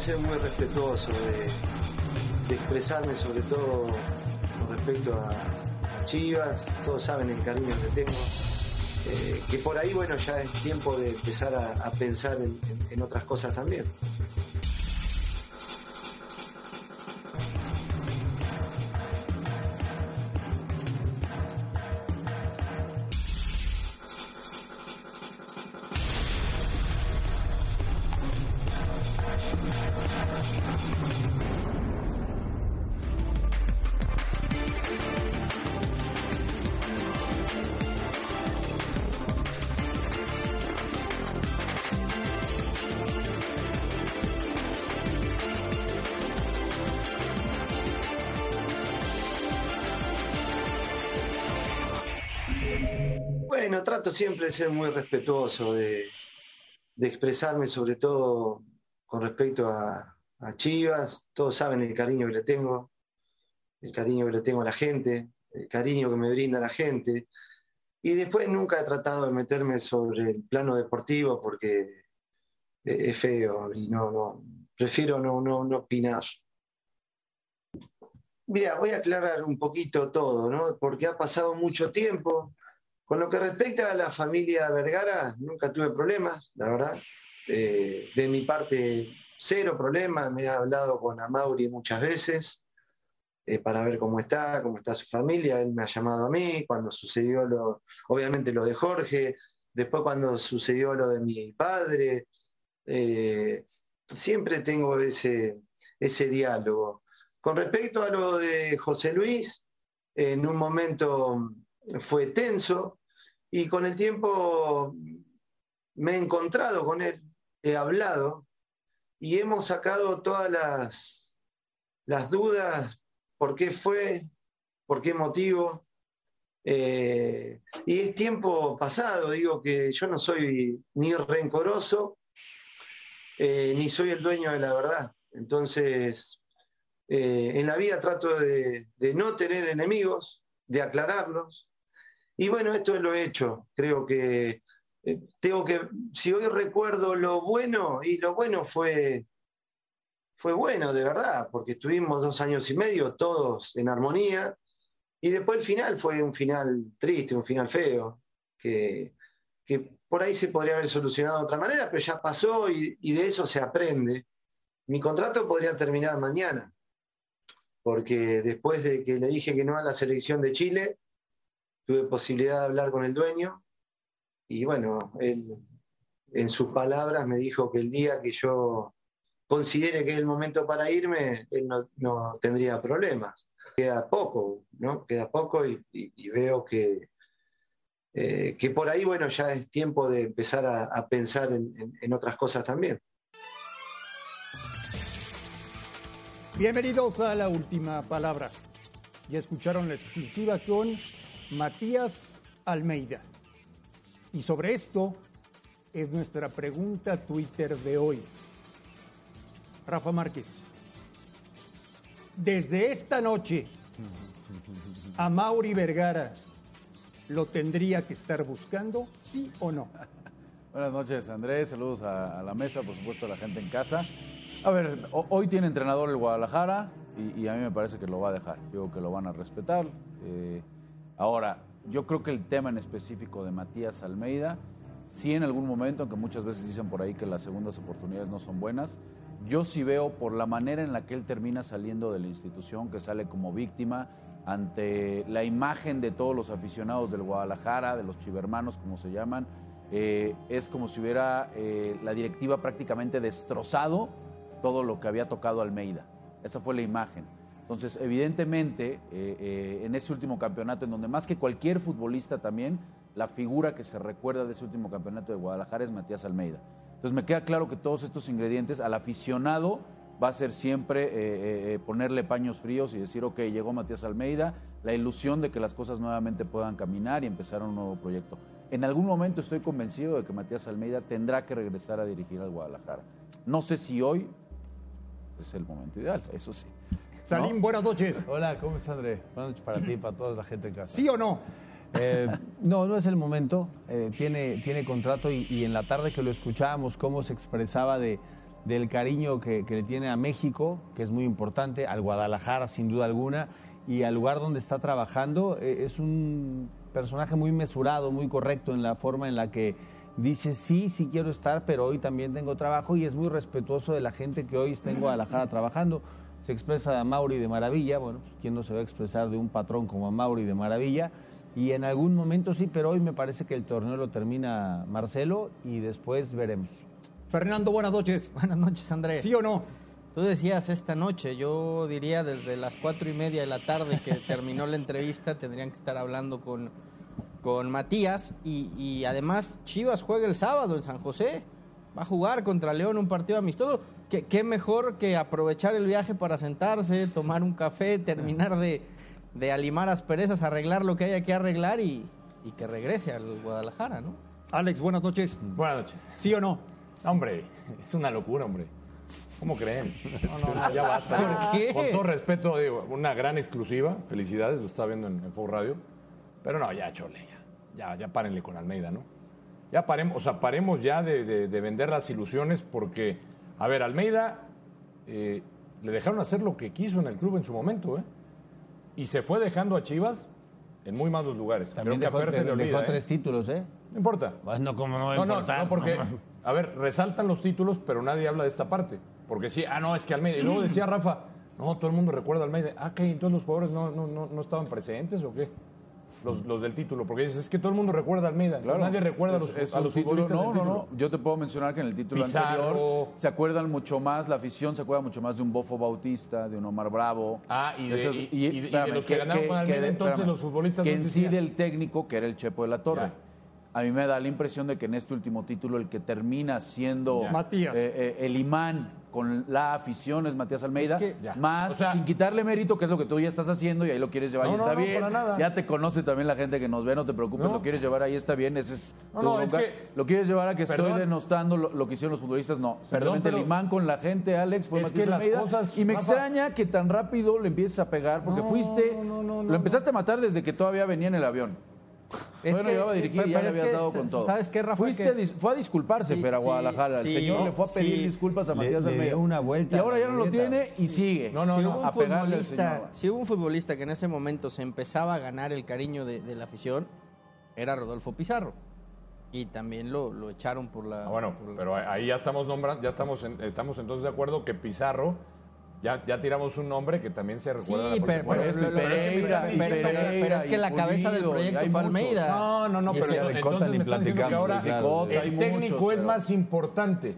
Ser muy respetuoso, de, expresarme sobre todo con respecto a, Chivas, todos saben el cariño que tengo, eh, que por ahí bueno ya es tiempo de empezar a, pensar en, en- en otras cosas también. Ser muy respetuoso, de, de expresarme sobre todo con respecto a, Chivas, todos saben el cariño que le tengo, el cariño que le tengo a la gente, el cariño que me brinda la gente, y después nunca he tratado de meterme sobre el plano deportivo porque es es feo y no, no, prefiero no, no, no opinar. Mira, voy a aclarar un poquito todo, ¿no? Porque ha pasado mucho tiempo. Con lo que respecta a la familia Vergara, nunca tuve problemas, la verdad. Eh, de mi parte, cero problemas. Me he hablado con Amauri muchas veces eh, para ver cómo está, cómo está su familia. Él me ha llamado a mí cuando sucedió lo, obviamente lo de Jorge, después cuando sucedió lo de mi padre. Eh, siempre tengo ese, ese diálogo. Con respecto a lo de José Luis, en un momento fue tenso y con el tiempo me he encontrado con él, he hablado y hemos sacado todas las, las dudas, por qué fue, por qué motivo. Eh, y es tiempo pasado, digo que yo no soy ni rencoroso, eh, ni soy el dueño de la verdad. Entonces, eh, en la vida trato de, de no tener enemigos, de aclararlos. Y bueno, esto lo he hecho. Creo que eh, tengo que, si hoy recuerdo lo bueno, y lo bueno fue, fue bueno, de verdad, porque estuvimos dos años y medio todos en armonía. Y después el final fue un final triste, un final feo, que, que por ahí se podría haber solucionado de otra manera, pero ya pasó y, y de eso se aprende. Mi contrato podría terminar mañana, porque después de que le dije que no a la selección de Chile, tuve posibilidad de hablar con el dueño y bueno, él en sus palabras me dijo que el día que yo considere que es el momento para irme, él no, tendría problemas. Queda poco, ¿no? Queda poco y, veo que, eh, que por ahí, bueno, ya es tiempo de empezar a, pensar en- en- en otras cosas también. Bienvenidos a la última palabra. Ya escucharon la exclusiva con Matías Almeida. Y sobre esto es nuestra pregunta Twitter de hoy. Rafa Márquez, desde esta noche, a Mauri Vergara lo tendría que estar buscando, sí o no. Buenas noches, Andrés. Saludos a, a la mesa, por supuesto, a la gente en casa. A ver, ho- hoy tiene entrenador el Guadalajara y, a mí me parece que lo va a dejar. Creo que lo van a respetar. Eh, ahora, yo creo que el tema en específico de Matías Almeida, sí en algún momento, aunque muchas veces dicen por ahí que las segundas oportunidades no son buenas, yo sí veo por la manera en la que él termina saliendo de la institución, que sale como víctima ante la imagen de todos los aficionados del Guadalajara, de los chivermanos, como se llaman, eh, es como si hubiera eh, la directiva prácticamente destrozado todo lo que había tocado Almeida. Esa fue la imagen. Entonces, evidentemente, eh, eh, en ese último campeonato, en donde más que cualquier futbolista también, la figura que se recuerda de ese último campeonato de Guadalajara es Matías Almeida. Entonces me queda claro que todos estos ingredientes al aficionado va a ser siempre eh, ponerle paños fríos y decir, ok, llegó Matías Almeida, la ilusión de que las cosas nuevamente puedan caminar y empezar un nuevo proyecto. En algún momento estoy convencido de que Matías Almeida tendrá que regresar a dirigir al Guadalajara. No sé si hoy es el momento ideal, eso sí. Salim, buenas noches. Hola, ¿cómo estás, André? Buenas noches para ti y para toda la gente en casa. ¿Sí o no? Eh, no, no es el momento. Eh, tiene, tiene contrato y, y en la tarde que lo escuchábamos, cómo se expresaba de, del cariño que, que le tiene a México, que es muy importante, al Guadalajara, sin duda alguna, y al lugar donde está trabajando. eh, es un personaje muy mesurado, muy correcto en la forma en la que dice, sí, sí quiero estar, pero hoy también tengo trabajo y es muy respetuoso de la gente que hoy está en Guadalajara trabajando. Se expresa a Mauri de maravilla, bueno, pues quién no se va a expresar de un patrón como a Mauri de maravilla. Y en algún momento sí, pero hoy me parece que el torneo lo termina Marcelo y después veremos. Fernando, buenas noches. Buenas noches, Andrés. ¿Sí o no? Tú decías esta noche, yo diría desde las cuatro y media de la tarde que terminó la entrevista, tendrían que estar hablando con, con Matías y, y además Chivas juega el sábado en San José, va a jugar contra León un partido amistoso. ¿Qué, qué mejor que aprovechar el viaje para sentarse, tomar un café, terminar de, de alimar asperezas, arreglar lo que haya que arreglar y, y que regrese al Guadalajara, ¿no? Alex, buenas noches. Buenas noches. ¿Sí o no? Hombre, es una locura, hombre. ¿Cómo creen? No, no, ya basta. ¿Por qué? Con todo respeto, digo, una gran exclusiva. Felicidades, lo está viendo en, en Fox Radio. Pero no, ya, chole, ya. Ya, ya párenle con Almeida, ¿no? Ya paremos, o sea, paremos ya de, de- de vender las ilusiones porque, a ver, Almeida eh, le dejaron hacer lo que quiso en el club en su momento, ¿eh? Y se fue dejando a Chivas en muy malos lugares. También Creo que a dejó, se le dejó olvida, ¿eh? tres títulos, ¿eh? No importa. Como no va a No, no, importar? no, porque, No, a ver, resaltan los títulos, pero nadie habla de esta parte. Porque sí, ah, no, es que Almeida. Y luego decía Rafa, no, todo el mundo recuerda a Almeida. Ah, ¿qué? Entonces los jugadores no, no, no, no estaban presentes o qué? Los, los del título. Porque dices, es que todo el mundo recuerda a Almeida. Claro. Nadie recuerda a los, Es- a los futbolistas No, del no, no. Yo te puedo mencionar que en el título Pizarro. anterior se acuerdan mucho más, la afición se acuerda mucho más de un Bofo Bautista, de un Omar Bravo. Ah, y de- esos- y- y de- y de los que ganaron con Almeida, entonces los futbolistas Que no en sí del técnico, que era el Chepo de la Torre. Ya. A mí me da la impresión de que en este último título el que termina siendo. Matías. eh, eh, el imán con la afición es Matías Almeida, Es que- ya. más O sea- sin quitarle mérito, que es lo que tú ya estás haciendo y ahí lo quieres llevar No, y no, está no, bien. para nada. Ya te conoce también la gente que nos ve, no te preocupes, No. lo quieres llevar ahí está bien, ese es No, tu no, es que- Lo quieres llevar a que estoy denostando lo, lo que hicieron los futbolistas, no. Simplemente el imán con la gente, Alex, fue Es Matías que las Almeida. cosas, y me Rafa- extraña que tan rápido le empieces a pegar, porque No, fuiste, no, no, no, lo empezaste a matar desde que todavía venía en el avión. Es Todavía no que- llegaba a dirigir y ya pero le habías que, dado con todo. ¿sabes qué, Rafa? Fuiste Que- a dis- fue a disculparse, Sí, Fer, a sí, Guadalajara. el sí, señor le fue a pedir sí. disculpas a Matías le Almeida. dio una vuelta y ahora ya no lo tiene y sigue. No, no, si, no, hubo un a pegarle al futbolista, señor. si hubo un futbolista que en ese momento se empezaba a ganar el cariño de, de la afición, era Rodolfo Pizarro. Y también lo, lo echaron por la... Ah, bueno, por la- pero ahí ya estamos nombrando, ya estamos, en- estamos entonces de acuerdo que Pizarro, ya, ya tiramos un nombre que también se Sí, recuerda a la pero, Bueno, pero- esto, y pero- pero- Pereira, pero- y pero- pero- pero es que la cabeza del Pulido, proyecto fue. Almeida. No, no, no, pero ya de entonces Cota me ni están diciendo que platicamos, ahora claro. El técnico muchos, es pero- más importante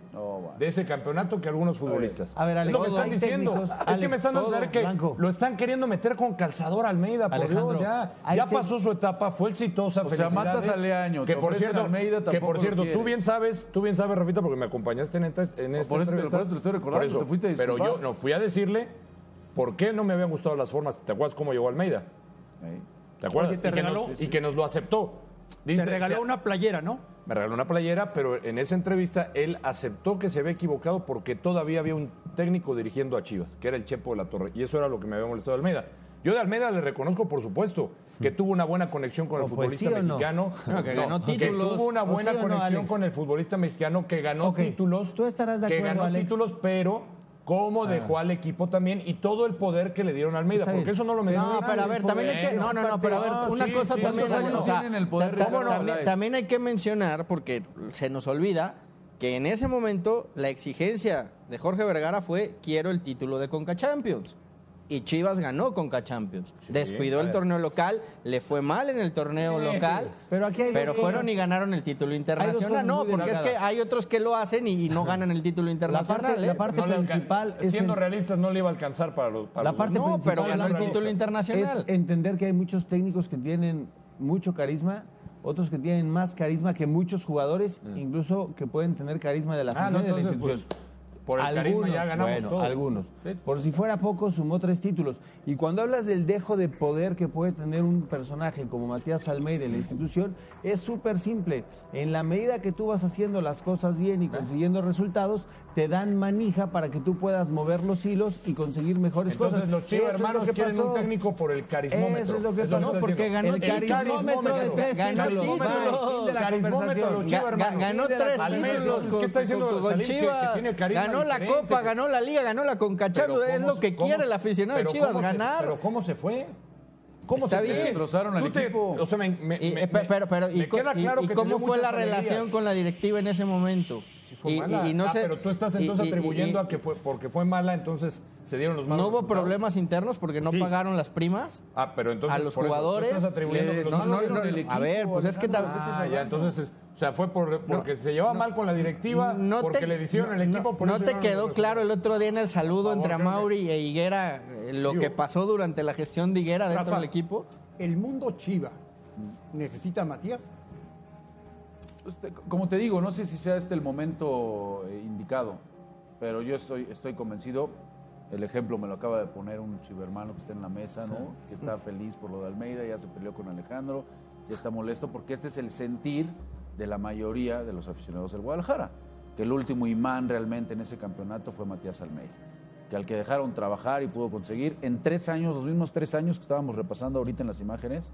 de ese campeonato que algunos futbolistas. A ver, Alex, es lo que están diciendo. técnicos, es que me están dando a todo, entender que Blanco. lo están queriendo meter con calzador Almeida, por Alejandro, Dios, ya, ya pasó su etapa, fue exitosa, O sea, matas a Leaño, que por cierto, Almeida, que por cierto, tú bien sabes, tú bien sabes, Rafita, porque me acompañaste en esta, en por eso te- lo estoy recordando, te fuiste a Pero yo no fui a decirle por qué no me habían gustado las formas. ¿Te acuerdas cómo llegó Almeida? ¿Te acuerdas? Te y, que regaló- nos, y que nos lo aceptó. Te Dice, regaló se- una playera, ¿no? me regaló una playera, pero en esa entrevista él aceptó que se había equivocado porque todavía había un técnico dirigiendo a Chivas, que era el Chepo de la Torre. Y eso era lo que me había molestado Almeida. Yo de Almeida le reconozco, por supuesto, que tuvo una buena conexión con el pues, futbolista ¿sí o no? mexicano. No, que ganó que títulos. tuvo una ¿O buena sí o no, conexión con el futbolista mexicano que ganó títulos. tú estarás de que acuerdo, ganó Alex. títulos, pero cómo dejó al equipo también y todo el poder que le dieron a Almeida, porque eso no lo mencionó. No, pero a ver, también hay que. No, no, no, pero a ver, Ah, una sí, cosa sí, también. ¿cuántos años o sea, el poder, también hay que mencionar, porque se nos olvida, que en ese momento la exigencia de Jorge Vergara fue: quiero el título de Conca Champions. Y Chivas ganó Conca Champions. Descuidó a el torneo local, le fue mal en el torneo Sí, local. pero aquí hay dos pero fueron cosas. y ganaron el título internacional. No, porque es que hay otros que lo hacen y, y no ganan el título La internacional. parte, ¿eh? la parte No principal es siendo el- realistas no le iba a alcanzar para los para La los parte dos. No, pero ganó el título internacional. es entender que hay muchos técnicos que tienen mucho carisma, otros que tienen más carisma que muchos jugadores, incluso que pueden tener carisma de la Mm. Ah, afición no, y de la institución. pues, por el carisma ya ganamos bueno, algunos. Por si fuera poco, sumó tres títulos. Y cuando hablas del dejo de poder que puede tener un personaje como Matías Almeida en la institución, es súper simple. En la medida que tú vas haciendo las cosas bien y consiguiendo resultados, te dan manija para que tú puedas mover los hilos y conseguir mejores Entonces cosas. los lo hermanos que quieren pasó. un técnico por el carismómetro. Eso es lo que que pasó. está porque ganó el carismómetro de tres Ganó títulos. ganó tres títulos ¿qué con, está diciendo con- con? Que- Chivas. que tiene carisma ganó la diferente, Copa, que- ganó la Liga, ganó la Concachalo. Pero Es ¿cómo lo que cómo quiere el aficionado de Chivas, ganar. Pero ¿cómo se fue? ¿Cómo Está se bien. Destrozaron al te- equipo. O sea, me, me- Y, me- eh, pe- pero, pero, me y, queda claro y que cómo fue la alegrías. relación con la directiva en ese momento? Fue y, mala. y- y no Ah, sé- pero tú estás entonces atribuyendo y- a que fue porque fue mala, entonces se dieron los malos no hubo resultados. problemas internos porque no pagaron las primas Ah, pero entonces a los eso, jugadores. estás atribuyendo le que los No, no, no, el a ver, pues es que tal- Ah, ya, entonces, es- o sea, fue por, porque se llevaba mal con la directiva, No porque te- le hicieron el no- equipo. por no te quedó claro el otro día en el saludo favor, entre creo que- Mauri e Higuera eh, lo Sí, que pasó durante la gestión de Higuera dentro Rafa, del equipo? ¿El mundo Chiva necesita a Matías? Como te digo, no sé si sea este el momento eh, indicado, pero yo estoy, estoy convencido. El ejemplo me lo acaba de poner un chivermano que está en la mesa, ¿no? Que está feliz por lo de Almeida, ya se peleó con Alejandro, ya está molesto, porque este es el sentir de la mayoría de los aficionados del Guadalajara. Que el último imán realmente en ese campeonato fue Matías Almeida. Que al que dejaron trabajar y pudo conseguir en tres años, los mismos tres años que estábamos repasando ahorita en las imágenes,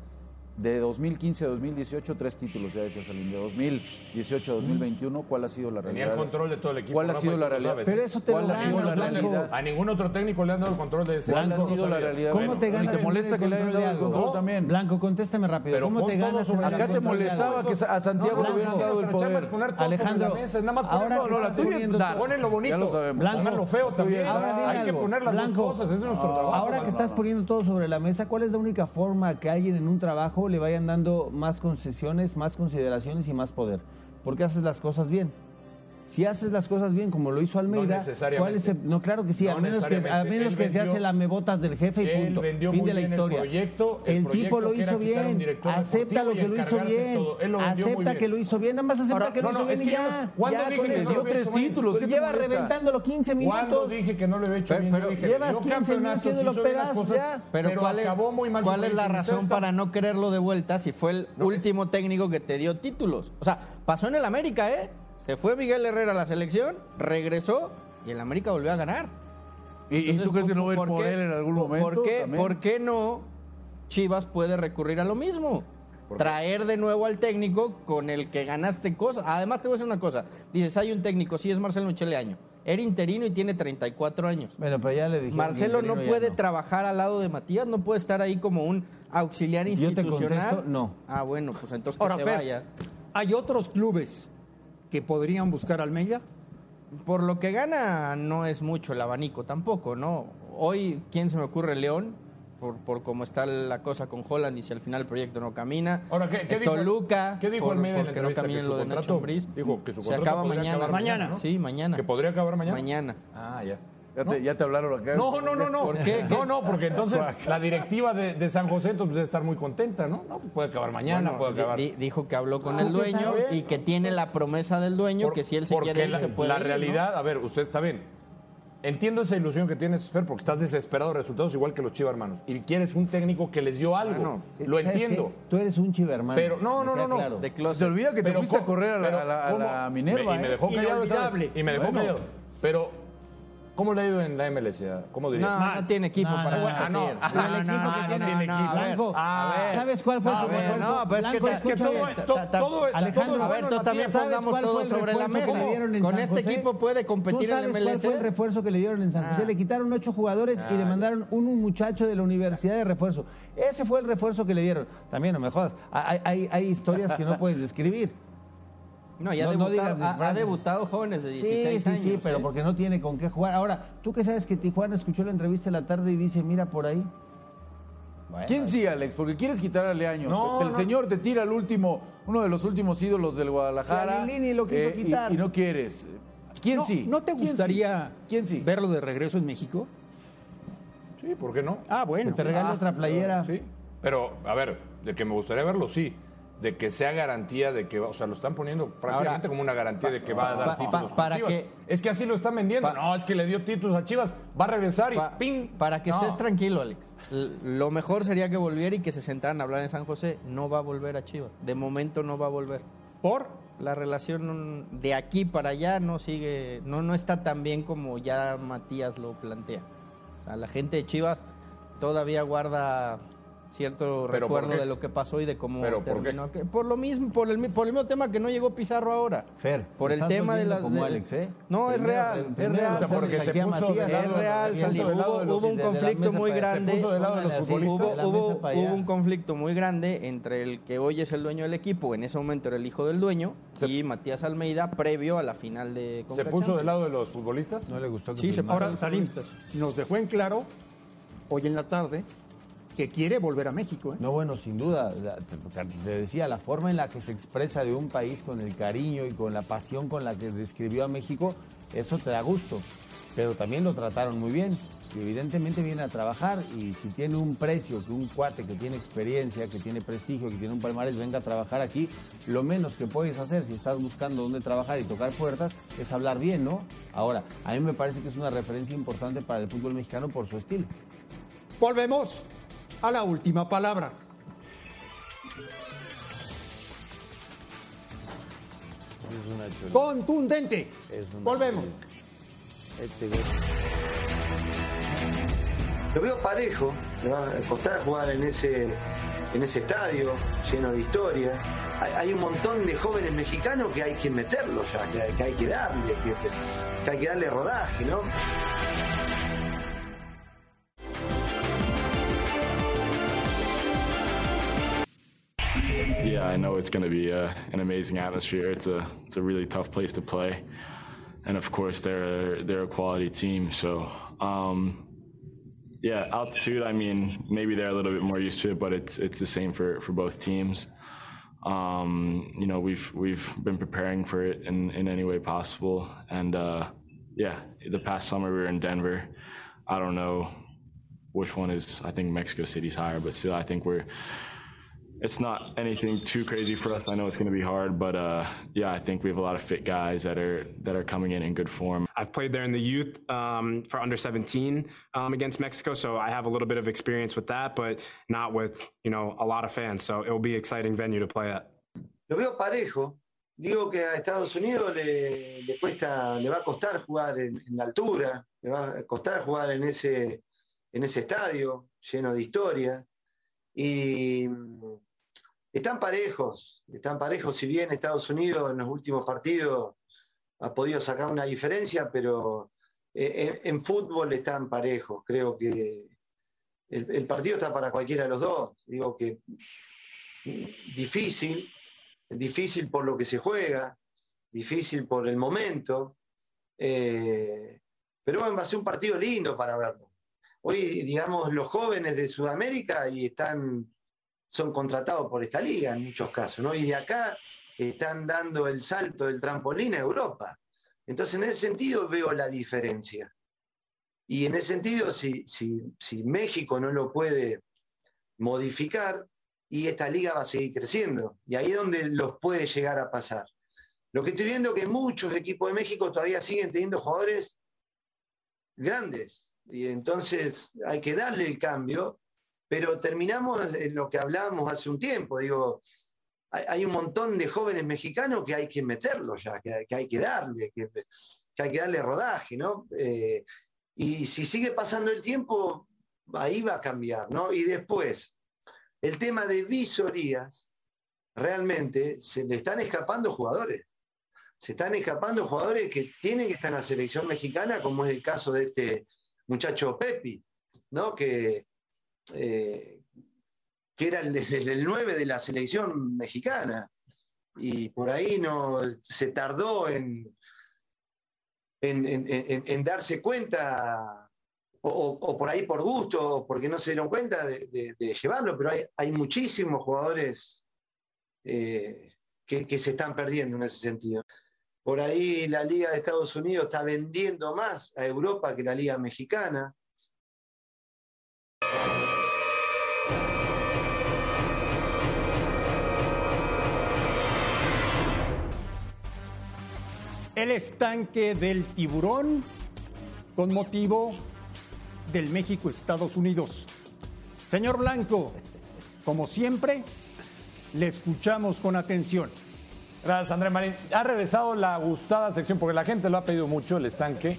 de 2015 a 2018, tres títulos ya decía Salim. De 2018 a 2021, ¿cuál ha sido la Tenía realidad? el control de todo el equipo. ¿Cuál ha sido la realidad? sabes. Pero eso te ¿Cuál ha sido la realidad? A ningún otro técnico le han dado el control de ese ¿Cuál ha equipo, sido ¿no la realidad? ¿Cómo te ¿y ganas te molesta que le hayan dado de el control también? Blanco, contéstame rápido. ¿Cómo te ganas la Acá te de molestaba que a Santiago No, le hubieran Blanco, dado el poder. Alejandro, la nada más ahora poniendo Dar. todo- Ponen lo bonito. Ya lo sabemos. Blanco, lo feo también. Hay que poner las Blanco, dos cosas, ese es nuestro trabajo. Ahora que estás poniendo todo sobre la mesa, ¿cuál es la única forma que alguien en un trabajo le vayan dando más concesiones, más consideraciones y más poder? Porque haces las cosas bien. Si haces las cosas bien como lo hizo Almeida, necesariamente. ¿cuál es el- no claro que sí, No al menos que, a menos Él que se hace la mebotas del jefe y Él punto. vendió fin muy de la bien el historia. proyecto, el tipo proyecto lo hizo bien. director Acepta lo que lo hizo de bien. lo Acepta bien. que lo hizo bien, nada más acepta Ahora, que lo no, hizo no, bien y ya. no- ¿cuándo Ya dije que dio tres títulos, ¿qué te Lleva reventándolo 15 ¿Cuándo minutos. dije que no lo había hecho bien? llevas dio 15 minutos haciendo los pedazos, cosas, ya. Pero, ¿cuál, es, acabó muy mal cuál su es la razón para no quererlo de vuelta si fue el último técnico que te dio títulos? O sea, pasó en el América, ¿eh? Se fue Miguel Herrera a la selección, regresó y el América volvió a ganar. ¿Y, Entonces, tú crees que no va a ir ¿por qué- él en algún momento? ¿Por qué, por qué no Chivas puede recurrir a lo mismo? Traer de nuevo al técnico con el que ganaste cosas. Además, te voy a decir una cosa. Dices, hay un técnico, sí, es Marcelo Año. Era interino y tiene 34 años. Bueno, pero ya le dije. Marcelo no puede trabajar al lado de Matías, no puede estar ahí como un auxiliar Yo te institucional. contesto, no. Ah, bueno, pues entonces Ahora, que se Fer, vaya. ¿hay otros clubes que podrían buscar a Almeida? Por lo que gana no es mucho el abanico tampoco, ¿no? Hoy, ¿quién se me ocurre? León, por, por cómo está la cosa con Holland y si al final el proyecto no camina. Ahora, ¿qué- qué Eh, dijo el- Toluca, qué dijo por- Almeida en la porque no entrevista? camina Que su lo de Nacho contrato- Ambriz. dijo que su Se acaba mañana. acabar mañana, ¿no? Sí, mañana. ¿Que podría acabar mañana? Mañana. Ah, ya. Ya te, ya te hablaron acá. No, no, no, no. ¿Por qué? No, no, porque entonces la directiva de, de San José entonces, debe estar muy contenta, ¿no? No, pues puede acabar mañana, Bueno, puede acabar. di- dijo que habló con Ah, el ¿qué dueño sabe? y que tiene la promesa del dueño Por- que si él se quiere ir, la, se puede la ir, ¿no? realidad, a ver, usted está bien. Entiendo esa ilusión que tienes, Fer, porque estás desesperado de resultados igual que los Chivas hermanos. Y quieres un técnico que les dio algo. Bueno, Lo ¿Sabes entiendo. qué? Tú eres un chivermano. Pero no, no, no, no. claro. De Se olvida que te fuiste a correr a la, Pero a la- a ¿cómo? la Minerva. Me- y me ¿eh? dejó callado. Y me dejó Bueno. callado. Pero, ¿cómo le ha ido en la MLS? ¿Cómo dirías? No, no tiene equipo No, para no, competir. no, el equipo que tiene no, equipo. a ver, Blanco, a ver. ¿sabes cuál fue A su ver, refuerzo? no, pero es que Blanco, te- es que escúchame. todo- to- Ta- ta- todo- Alejandro, todo A ver, bueno, entonces también ¿Sabes pongamos todo sobre la mesa. Con San este José? equipo puede competir ¿Tú en cuál MLS. fue el refuerzo que le dieron en San José? Ah. Le quitaron ocho jugadores y le mandaron un, muchacho de la universidad de refuerzo. Ese fue el refuerzo que le dieron. También, no me jodas. Hay historias que no puedes describir. No, ya No- ha no debutado, digas ha- ha, debutado jóvenes de Sí, 16 sí, años. sí, pero ¿eh? porque no tiene con qué jugar. Ahora, tú que sabes que Tijuana escuchó la entrevista en la tarde y dice, mira por ahí. Bueno, ¿Quién sí, Alex? Porque quieres quitar a Leaño. No, el no. señor te tira al último, uno de los últimos ídolos del Guadalajara. Sí, a Lilini lo quiso eh, y- quitar. Y, no quieres. ¿Quién no, sí? ¿No te ¿Quién sí? gustaría ¿Quién sí? verlo de regreso en México? Sí, ¿por qué no? Ah, bueno. Que te regale Ah, otra playera. Sí. Pero, a ver, de que me gustaría verlo, sí. De que sea garantía de que, o sea, lo están poniendo prácticamente Ahora, como una garantía de que va a dar pa- títulos. pa- para Chivas. que- es que así lo están vendiendo. Pa- no, es que le dio títulos a Chivas, va a regresar y ¡ping! Para que No. estés tranquilo, Alex. Lo mejor sería que volviera y que se sentaran a hablar en San José. No va a volver a Chivas. De momento no va a volver. ¿Por? La relación de aquí para allá no sigue, no, no está tan bien como ya Matías lo plantea. O sea, la gente de Chivas todavía guarda cierto ¿Pero por recuerdo de lo que pasó y de cómo ¿Pero por qué? terminó. Que- Por lo mismo, por el, mi- por el mismo tema que no llegó Pizarro ahora. Fer, por el tema de la como de- Alex, ¿eh? No, es Primero- real, es primero real. o sea, porque sales se aquí a puso de Matías, lado- Es real, Hubo, de los- hubo un conflicto muy grande. puso del lado de los Póngale así, futbolistas. Hubo, un conflicto muy grande entre el que hoy es el dueño del equipo, en ese momento era el hijo del dueño, y Matías Almeida previo a la final de ¿Se puso Champions. del lado de los futbolistas? No le gustó que Sí, se. Ahora, Salim, nos dejó en claro hoy en la tarde que quiere volver a México. ¿eh? No, bueno, sin duda. Te, te decía, la forma en la que se expresa de un país con el cariño y con la pasión con la que describió a México, eso te da gusto. Pero también lo trataron muy bien. Y evidentemente viene a trabajar y si tiene un precio que un cuate que tiene experiencia, que tiene prestigio, que tiene un palmarés, venga a trabajar aquí, lo menos que puedes hacer si estás buscando dónde trabajar y tocar puertas es hablar bien, ¿no? Ahora, a mí me parece que es una referencia importante para el fútbol mexicano por su estilo. Volvemos a la última palabra. Es. Contundente. Es una Volvemos. Este. Lo veo parejo, le va a costar jugar en ese, en ese estadio lleno de historia. Hay, hay un montón de jóvenes mexicanos que hay que meterlos ya, que, que hay que darle, que, que hay que darle rodaje, ¿no? It's going to be uh, an amazing atmosphere. It's a it's a really tough place to play, and of course they're a, they're a quality team. So um, yeah, altitude. I mean, maybe they're a little bit more used to it, but it's it's the same for for both teams. Um, you know, we've we've been preparing for it in in any way possible, and uh, yeah, the past summer we were in Denver. I don't know which one is. I think Mexico City's higher, but still, I think we're it's not anything too crazy for us. I know it's going to be hard, but uh, yeah, I think we have a lot of fit guys that are that are coming in in good form. I've played there in the youth um, for under 17 um, against Mexico, so I have a little bit of experience with that, but not with you know a lot of fans. So it will be an exciting venue to play at. Lo veo parejo. Digo que a Estados Unidos le, le cuesta, le va a costar jugar en, en la altura, le va a costar jugar en ese, en ese estadio lleno de historia. Y están parejos, están parejos, si bien Estados Unidos en los últimos partidos ha podido sacar una diferencia, pero eh, en, en fútbol están parejos. Creo que el, partido está para cualquiera de los dos. Digo que difícil, difícil por lo que se juega, difícil por el momento, eh, pero bueno, va a ser un partido lindo para verlo. Hoy, digamos, los jóvenes de Sudamérica y están, son contratados por esta liga en muchos casos, ¿no? Y de acá están dando el salto del trampolín a Europa. Entonces, en ese sentido veo la diferencia. Y en ese sentido, si, si, si México no lo puede modificar, y esta liga va a seguir creciendo. Y ahí es donde los puede llegar a pasar. Lo que estoy viendo es que muchos equipos de México todavía siguen teniendo jugadores grandes. Y entonces hay que darle el cambio, pero terminamos en lo que hablábamos hace un tiempo. Digo, hay, un montón de jóvenes mexicanos que hay que meterlos ya, que, hay que darle, que, que hay que darle rodaje, ¿no? Eh, y si sigue pasando el tiempo, ahí va a cambiar, ¿no? Y después, el tema de visorías, realmente se le están escapando jugadores. Se están escapando jugadores que tienen que estar en la selección mexicana, como es el caso de este muchacho Pepi, ¿no? Que, eh, que era el, el, el 9 de la selección mexicana. Y por ahí no se tardó en, en, en, darse cuenta o, por ahí por gusto, o porque no se dieron cuenta de, llevarlo, pero hay, hay muchísimos jugadores eh, que, se están perdiendo en ese sentido. Por ahí la Liga de Estados Unidos está vendiendo más a Europa que la Liga Mexicana. El estanque del tiburón con motivo del México-Estados Unidos. Señor Blanco, como siempre, le escuchamos con atención. Gracias, André Marín. Ha regresado la gustada sección porque la gente lo ha pedido mucho, el estanque,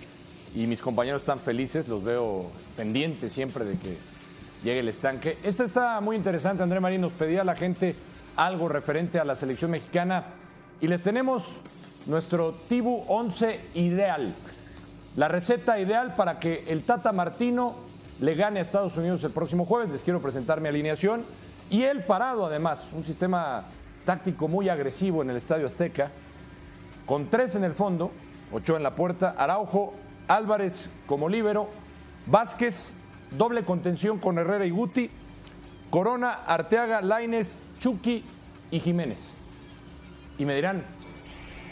y mis compañeros están felices, los veo pendientes siempre de que llegue el estanque. Esta está muy interesante, André Marín nos pedía a la gente algo referente a la selección mexicana y les tenemos nuestro Tibu 11 ideal. La receta ideal para que el Tata Martino le gane a Estados Unidos el próximo jueves. Les quiero presentar mi alineación. Y el parado, además, un sistema táctico muy agresivo en el Estadio Azteca, con tres en el fondo, ocho en la puerta, Araujo, Álvarez como líbero, Vázquez, doble contención con Herrera y Guti, Corona, Arteaga, Laines, Chucky y Jiménez. Y me dirán,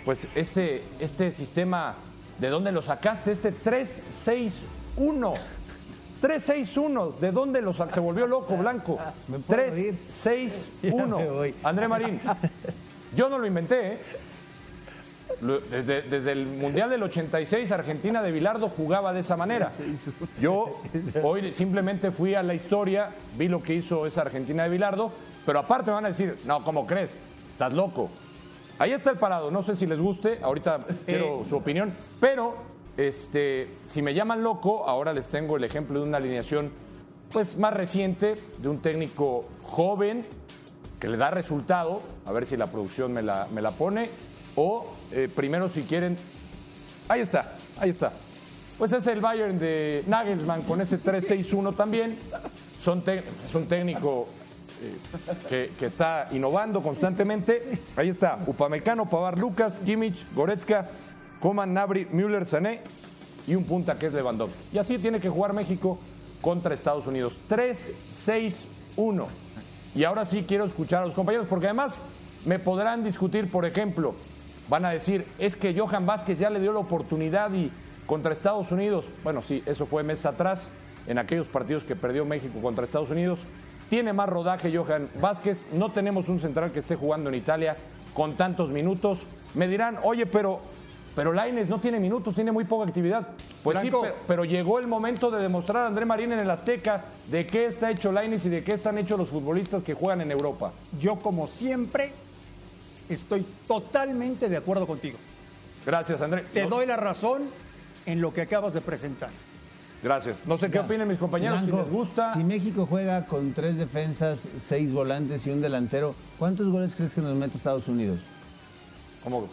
pues este, este sistema, ¿de dónde lo sacaste? Este 3-6-1. 3-6-1, ¿de dónde lo sacaste? Se volvió loco, Blanco. 3-6-1. André Marín, yo no lo inventé, ¿eh? Desde, desde el Mundial del 86, Argentina de Bilardo jugaba de esa manera. Yo hoy simplemente fui a la historia, vi lo que hizo esa Argentina de Bilardo, pero aparte me van a decir, no, ¿cómo crees? Estás loco. Ahí está el parado, no sé si les guste, ahorita quiero su opinión, pero este, si me llaman loco, ahora les tengo el ejemplo de una alineación pues más reciente, de un técnico joven que le da resultado, a ver si la producción me la, me la pone, o eh, primero si quieren, ahí está, ahí está. Pues es el Bayern de Nagelsmann con ese 3-6-1 también. Son es un técnico eh, que, que está innovando constantemente. Ahí está, Upamecano, Pavar, Lucas, Kimmich, Goretzka, Coman, Nabri, Müller, Sané y un punta que es Lewandowski. Y así tiene que jugar México contra Estados Unidos. 3-6-1. Y ahora sí quiero escuchar a los compañeros, porque además me podrán discutir, por ejemplo, van a decir, es que Johan Vázquez ya le dio la oportunidad y contra Estados Unidos, bueno, sí, eso fue meses atrás, en aquellos partidos que perdió México contra Estados Unidos. Tiene más rodaje Johan Vázquez, no tenemos un central que esté jugando en Italia con tantos minutos. Me dirán, oye, pero, pero Laines no tiene minutos, tiene muy poca actividad. Pues Blanco. sí, pero, pero llegó el momento de demostrar a André Marín en el Azteca de qué está hecho Laines y de qué están hechos los futbolistas que juegan en Europa. Yo, como siempre, estoy totalmente de acuerdo contigo. Gracias, André. Te doy la razón en lo que acabas de presentar. Gracias. No sé qué opinen mis compañeros, Blanco, si les gusta. Si México juega con tres defensas, seis volantes y un delantero, ¿cuántos goles crees que nos mete Estados Unidos? ¿Cómo?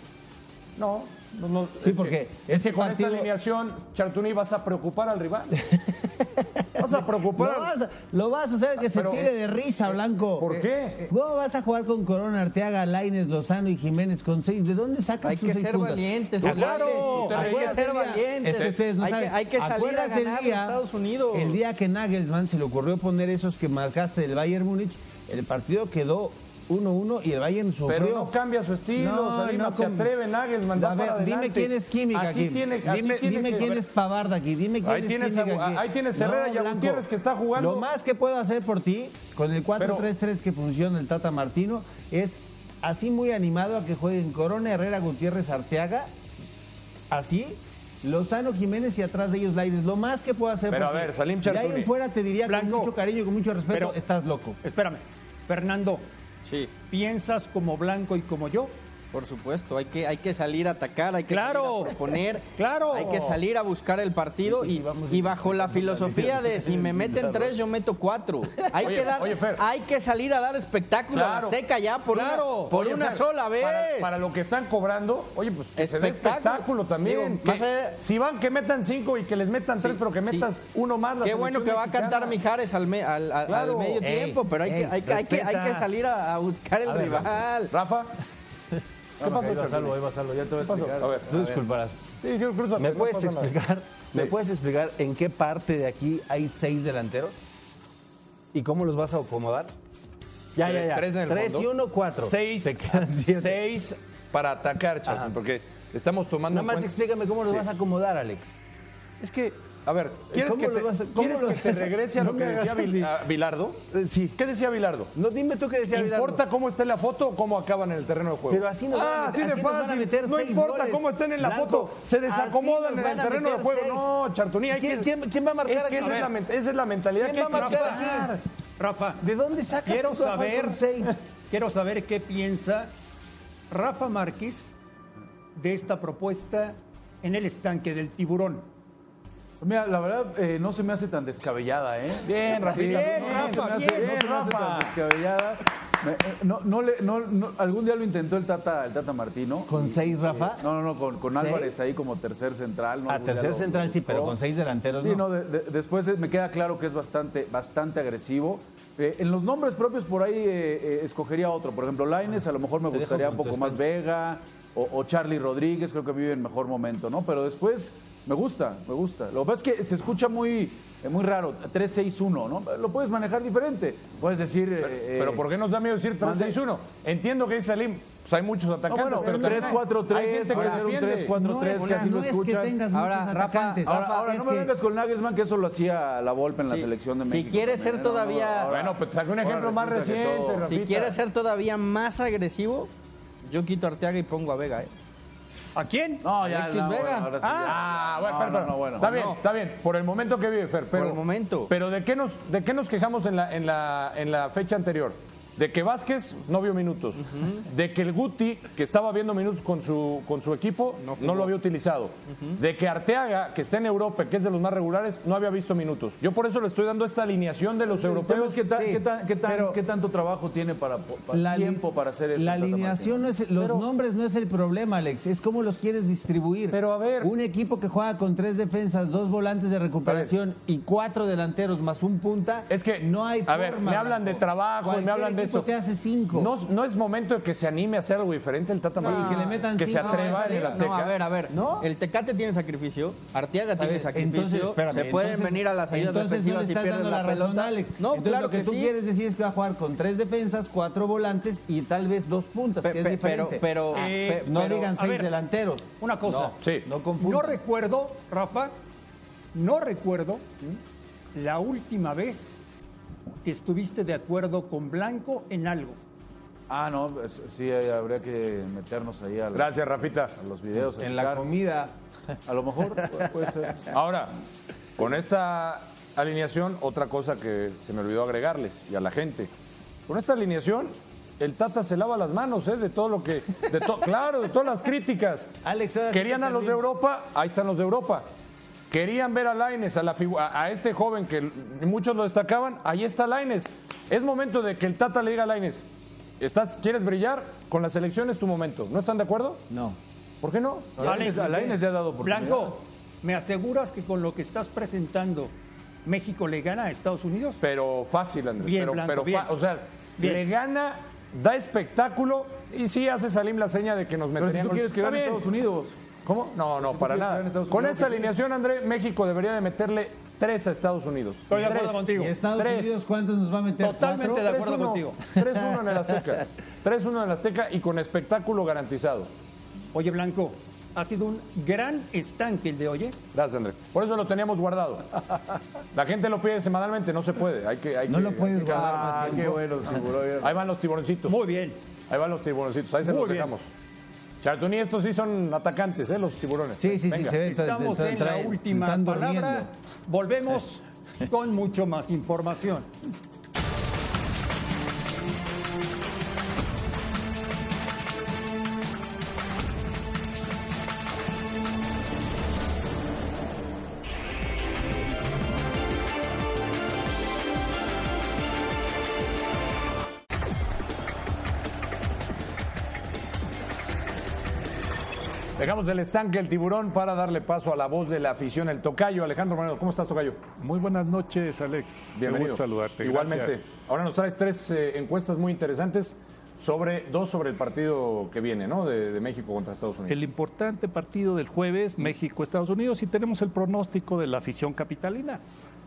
No, no, no. Sí, es porque que, es ese con partido- esta alineación, Chartuní, vas a preocupar al rival. vas a Lo preocupar. vas, a, lo vas a hacer que se tire de risa, Blanco. ¿Por qué? ¿Cómo vas a jugar con Corona, Arteaga, Laines, Lozano y Jiménez con seis? ¿De dónde sacas Hay tus que seis ser valientes, claro, Hay que ser día- valientes. Ustedes no Hay que- saben. hay que salir a Acuérdate el ganarle a Estados Unidos. El día que Nagelsmann se le ocurrió poner esos que marcaste del Bayern Múnich, el partido quedó 1-1 y el Bayern sufrió. Pero no cambia su estilo, No, Salima, no, se atreve Nagelsmann, da A ver, para dime quién es química Así aquí. tiene- así dime tiene dime que- quién es Pavard aquí. Dime quién Ahí es tienes química a- aquí. ahí tienes Herrera y a Gutiérrez que está jugando. Lo más que puedo hacer por ti con el 4-3-3 que funciona el Tata Martino es así muy animado a que jueguen Corona, Herrera, Gutiérrez, Arteaga. Así. Lozano, Jiménez y atrás de ellos Laines. Lo más que puedo hacer Pero, a ver, Salim De ahí Chartuni. en fuera te diría Blanco. con mucho cariño y con mucho respeto, Pero- estás loco. Espérame, Fernando, Sí, ¿piensas como Blanco y como yo? Por supuesto. Hay que, hay que salir a atacar, hay que Claro. salir a proponer. Claro. Hay que salir a buscar el partido y, y bajo la filosofía de si me meten tres, yo meto cuatro. Hay Oye, que dar, oye, Fer. hay que salir a dar espectáculo a Claro. la Azteca ya por Claro. una, por Oye, una Fer, sola vez. Para, para lo que están cobrando, oye, pues que se dé Espectáculo. espectáculo también. Digo, Que más allá- si van, que metan cinco y que les metan tres, pero que sí. metas uno más. la Qué bueno que va a cantar Mijares al, me- al, al- Claro. al medio Ey, tiempo, pero hay, que, ey, hay, que, hay, que, hay respeta. que salir a, a buscar el A ver, rival. Rafa. ¿Qué pasó, Ahí va Chartuni? salvo, ahí va salvo, ya te voy a explicar. A ver, Tú disculparás. Sí, yo que ¿Me no puedes explicar? ¿Me puedes explicar en qué parte de aquí hay seis delanteros? ¿Y cómo los vas a acomodar? Ya, ya, ya. Tres en el Tres fondo. y uno, cuatro. Seis, Te quedan siete. seis para atacar, Chartuni, porque estamos tomando Nada en más cuenta- explícame cómo los Sí. vas a acomodar, Alex. Es que, a ver, ¿quieres ¿Cómo que te, vas a- cómo ¿quieres lo que te regrese a no lo que decía Vil- a Bilardo? Sí. ¿Qué decía Bilardo? No, dime tú qué decía Bilardo. ¿Importa cómo esté la foto o cómo acaban en el terreno de juego? Pero así a ah, así de así nos van a fácil. meter no importa goles. cómo estén en la Blanco, foto, se desacomodan en el terreno de juego. seis. No, Chartuní, hay ¿Quién- que... quién- quién va a marcar es que aquí? esa, es la, men- esa es la mentalidad ¿Quién que va a hay que marcar aquí? Rafa, ¿De dónde sacas quiero que saber, quiero saber qué piensa Rafa Márquez de esta propuesta en el estanque del tiburón. Mira, la verdad eh, no se me hace tan descabellada, ¿eh? Bien, Rafa, Sí, bien, no, no se Rafa, me hace, bien, no se me hace Rafa. tan descabellada. Me- eh, no, no le- no- no- algún día lo intentó el Tata, el Tata Martino. ¿Con seis, Rafa? eh, no, no, no, con, con. Álvarez ahí como tercer central. ¿no? A Algún día tercer lo- central lo sí, pero con seis delanteros Sí, no. no, de- de- después me queda claro que es bastante, bastante agresivo. Eh, en los nombres propios por ahí eh, escogería otro. Por ejemplo, Laines, a lo mejor me gustaría un poco más Vega o, o Charlie Rodríguez, creo que vive en mejor momento, ¿no? Pero después me gusta, me gusta. Lo que pasa es que se escucha muy, eh, muy raro, 3-6-1, ¿no? Lo puedes manejar diferente. Puedes decir... eh, Pero eh, ¿por qué nos da miedo decir 3-6-1? Entiendo que dice Salim, pues hay muchos no, atacantes, bueno, pero pero también hay- 3-4-3, hay gente que puede ser un defiende. 3-4-3, No es, que así no lo es que escuchan. tengas Ahora, Rafa. Ahora, ahora es no me que- vengas con Nagelsmann, que eso lo hacía la Volpe en la Sí. selección de Si México. quiere ser también, ¿no? todavía- ahora- Bueno, pues saca un ahora ejemplo más que reciente, todo- Rafa. Si Rafita. quiere ser todavía más agresivo, yo quito a Arteaga y pongo a Vega. ¿eh? ¿A quién? No, ya, Alexis no, Vega. bueno, ahora sí ya. Ah, bueno, No, pero, bueno. está bien, está bien. Por el momento que vive Fer, pero el momento. Pero de qué nos, de qué nos quejamos en la, en la, en la fecha anterior. De que Vázquez no vio minutos. De que el Guti, que estaba viendo minutos con su, con su equipo, no, lo había utilizado. De que Arteaga, que está en Europa, que es de los más regulares, no había visto minutos. Yo por eso le estoy dando esta alineación de los europeos. es ¿Qué, tan- Sí, qué tan- qué tan- pero- qué tanto trabajo tiene para, para La li- tiempo para hacer eso? La alineación no es, los nombres no es el problema, Alex, es cómo los quieres distribuir. Pero, a ver. Un equipo que juega con tres defensas, dos volantes de recuperación y cuatro delanteros más un punta. Es que, no hay a ver, forma, me hablan de trabajo y me hablan de esto. te hace cinco. No, no es momento de que se anime a hacer algo diferente el Tata Martino. que le metan Que se atreva No, en el Azteca. No, a ver, a ver. ¿No? El Tecate tiene sacrificio, Arteaga tiene sacrificio. entonces, espérame, se pueden entonces- venir a las ayudas entonces defensivas no le y estás pierden dando la, la, razón, pelota. Alex. No, Entonces, claro lo que, que tú sí. quieres decir es que va a jugar con tres defensas, cuatro volantes y tal vez dos puntas, Pe- que es pe- diferente. pero- pero- Eh, no pero, digan a seis ver, delanteros. Una cosa. Sí. No No confundan. recuerdo, Rafa, no recuerdo la última vez que estuviste de acuerdo con Blanco en algo. Ah, no, es- sí, eh, habría que meternos ahí a, la- Gracias, Rafita. a los videos. a En la comida. A lo mejor pu- puede ser. Ahora, con esta alineación, otra cosa que se me olvidó agregarles y a la gente. Con esta alineación, el Tata se lava las manos ¿eh? de todo lo que. De to- claro, de todas las críticas. Alex, ahora sí Querían te a los de. Europa, ahí están los de Europa. Querían ver a Laines, a, la a, este joven que muchos lo destacaban, ahí está Laines. Es momento de que el Tata le diga a Laines, ¿estás, ¿quieres brillar? Con la selección es tu momento. ¿No están de acuerdo? No. ¿Por qué no? Alex, a Lainez le ha dado oportunidad. Blanco, ¿me aseguras que con lo que estás presentando México le gana a Estados Unidos? Pero fácil, Andrés. Bien, pero, Blanco, pero bien. o sea, Bien. le gana, da espectáculo y sí hace Salim la seña de que nos Pero si meterían tú quieres que gane. Estados Unidos. ¿Cómo? No, no, para nada. Con sí. alineación, Andrés, México debería de meterle tres a Estados Unidos. Estoy de acuerdo contigo. ¿Y Estados Tres. Unidos cuántos nos va a meter? Totalmente ¿Cuatro? de acuerdo 3-1, contigo. 3-1 en el Azteca. 3-1 en el Azteca y con espectáculo garantizado. Oye, Blanco, ha sido un gran estanque el de hoy. ¿eh? Gracias, Andrés. Por eso lo teníamos guardado. La gente lo pide semanalmente, no se puede. Hay que, hay No que- lo puedes guardar Ah, tiempo. qué bueno, tiburón. Ahí van los tiburoncitos. Muy bien. Ahí van los tiburoncitos, ahí se Muy los bien. Chartuní, estos sí son atacantes, ¿eh? Los tiburones. Sí, sí, sí, Venga. se. Estamos se- se en la última palabra. durmiendo. Volvemos con mucho más información. Dejamos el estanque, el tiburón, para darle paso a la voz de la afición, el tocayo. Alejandro Moreno, ¿cómo estás, tocayo? Muy buenas noches, Alex. Qué Bienvenido. gusto saludarte. Igualmente. gracias. Ahora nos traes tres eh, encuestas muy interesantes, sobre dos sobre el partido que viene, ¿no? De, de México contra Estados Unidos. El importante partido del jueves, México-Estados Unidos, y tenemos el pronóstico de la afición capitalina.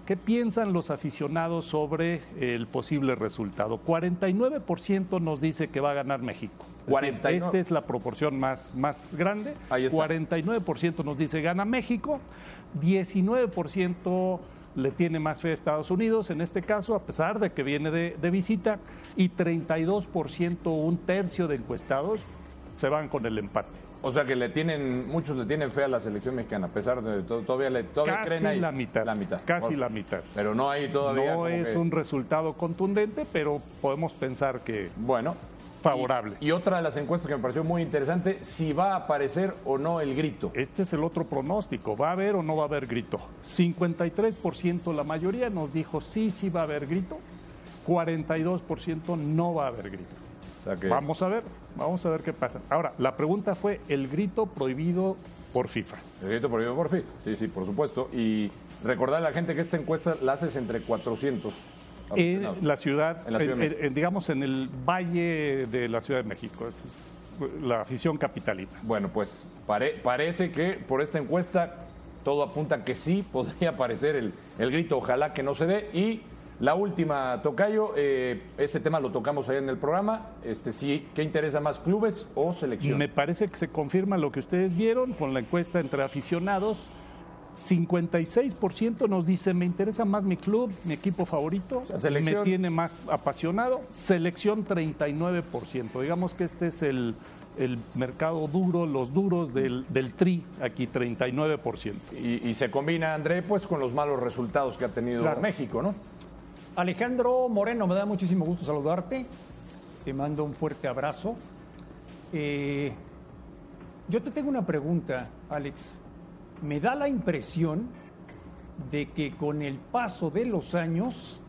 ¿Qué piensan los aficionados sobre el posible resultado? 49% nos dice que va a ganar México. Es decir, 49. Esta es la proporción más, más grande. Ahí está. 49% nos dice gana México. 19% le tiene más fe a Estados Unidos, en este caso, a pesar de que viene de, de visita. Y 32%, un tercio de encuestados, se van con el empate. O sea que le tienen, muchos le tienen fe a la selección mexicana, a pesar de todo, todavía le todavía Casi creen ahí. la mitad. La mitad. Casi la mitad. Pero no hay todavía. No es que- un resultado contundente, pero podemos pensar que Bueno. favorable. Y, y otra de las encuestas que me pareció muy interesante, si va a aparecer o no el grito. Este es el otro pronóstico. ¿Va a haber o no va a haber grito? 53% la mayoría nos dijo sí, sí va a haber grito. 42% no va a haber grito. Vamos a ver, vamos a ver qué pasa. Ahora, la pregunta fue el grito prohibido por FIFA. El grito prohibido por fin. Sí, sí, por supuesto. Y recordarle a la gente que esta encuesta la haces entre 400 En la ciudad, En la Ciudad en- en- digamos en el valle de la Ciudad de México. Esta es la afición capitalina. Bueno, pues pare- parece que por esta encuesta todo apunta que sí podría aparecer el, el grito, ojalá que no se dé. Y la última, Tocayo, eh, ese tema lo tocamos ahí en el programa. Este sí, ¿qué interesa más, clubes o selección? Me parece que se confirma lo que ustedes vieron con la encuesta entre aficionados. 56% nos dice, me interesa más mi club, mi equipo favorito, sea, selección. me tiene más apasionado. Selección 39%. Digamos que este es el, el mercado duro, los duros del, del tri, aquí 39%. Y, y se combina, André, pues con los malos resultados que ha tenido Claro. México, ¿no? Alejandro Moreno, me da muchísimo gusto saludarte. Te mando un fuerte abrazo. Eh, yo te tengo una pregunta, Alex. Me da la impresión de que con el paso de los años